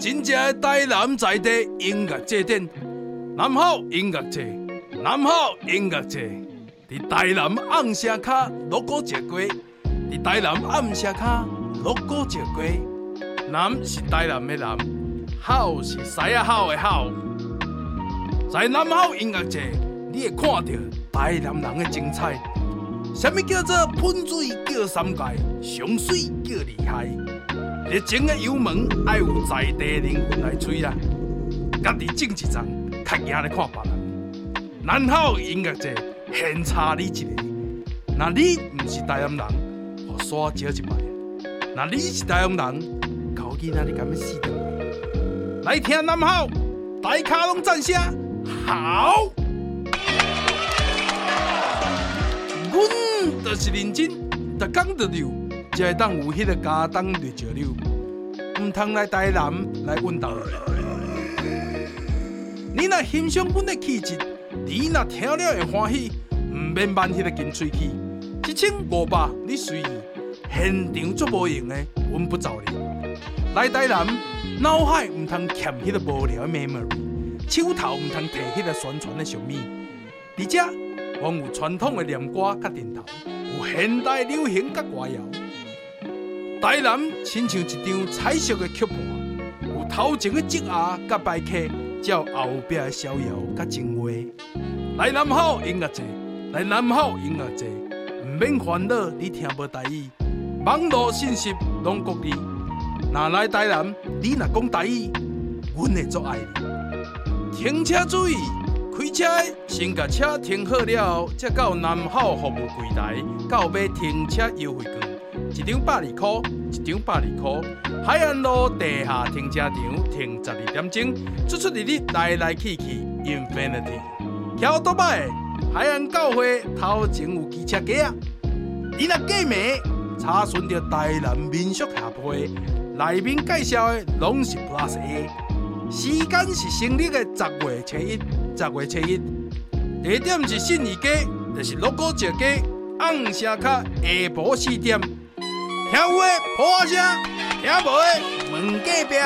真正台南在地音乐祭典，南好音乐节，南好音乐节，伫台南暗社卡锣鼓节过，伫台南暗社卡锣鼓节过，南是台南的南，好是西仔好的好，在南好音乐节，你会看到台南人的精彩。什么叫做喷水叫三界，上水叫厉害？热情的油门爱有在地灵魂来吹啊！家己种一丛，较赢来看别人。南好音乐节，现差你一个。那你不是台南人，我刷少一摆。那你是台南人，考验那你敢要死掉？来听南好，大卡拢赞声好。阮就是认真，逐工就溜，才会当有迄个家当绿石榴，毋通来台南来运动。你若欣赏阮的气质，你若听了会欢喜，毋免慢迄个金喙齿，一千五百你随意，现场足无用的，阮不找你。来台南，脑海毋通欠迄个无聊的 memory，手头毋通提迄个宣传的小米，而且。阮有传统的念歌甲阵头，有现代流行甲歌谣。台南亲像一张彩色的曲盘，有头前的积压甲摆客，才有后壁的逍遥甲情话。来南好音乐节，来南好音乐节，毋免烦恼你听无台语，网络信息拢国语。若来台南，你若讲台语，阮会足爱你。停车注意。开车先把车停好了，再到南好服务柜台，到买停车优惠券，一张百二块，一张百二块。海岸路地下停车场停十二点钟，出出入入来来去去，Infinity。桥多摆，海岸教会头前有机车架啊！你若过门，查询着台南民俗协会，内面介绍的拢是 Plus A。时间是新历的十月初一。十月初一，地点是信义街，就是锣鼓节街暗社卡下晡四点。听有诶，破声；听无的，问隔壁。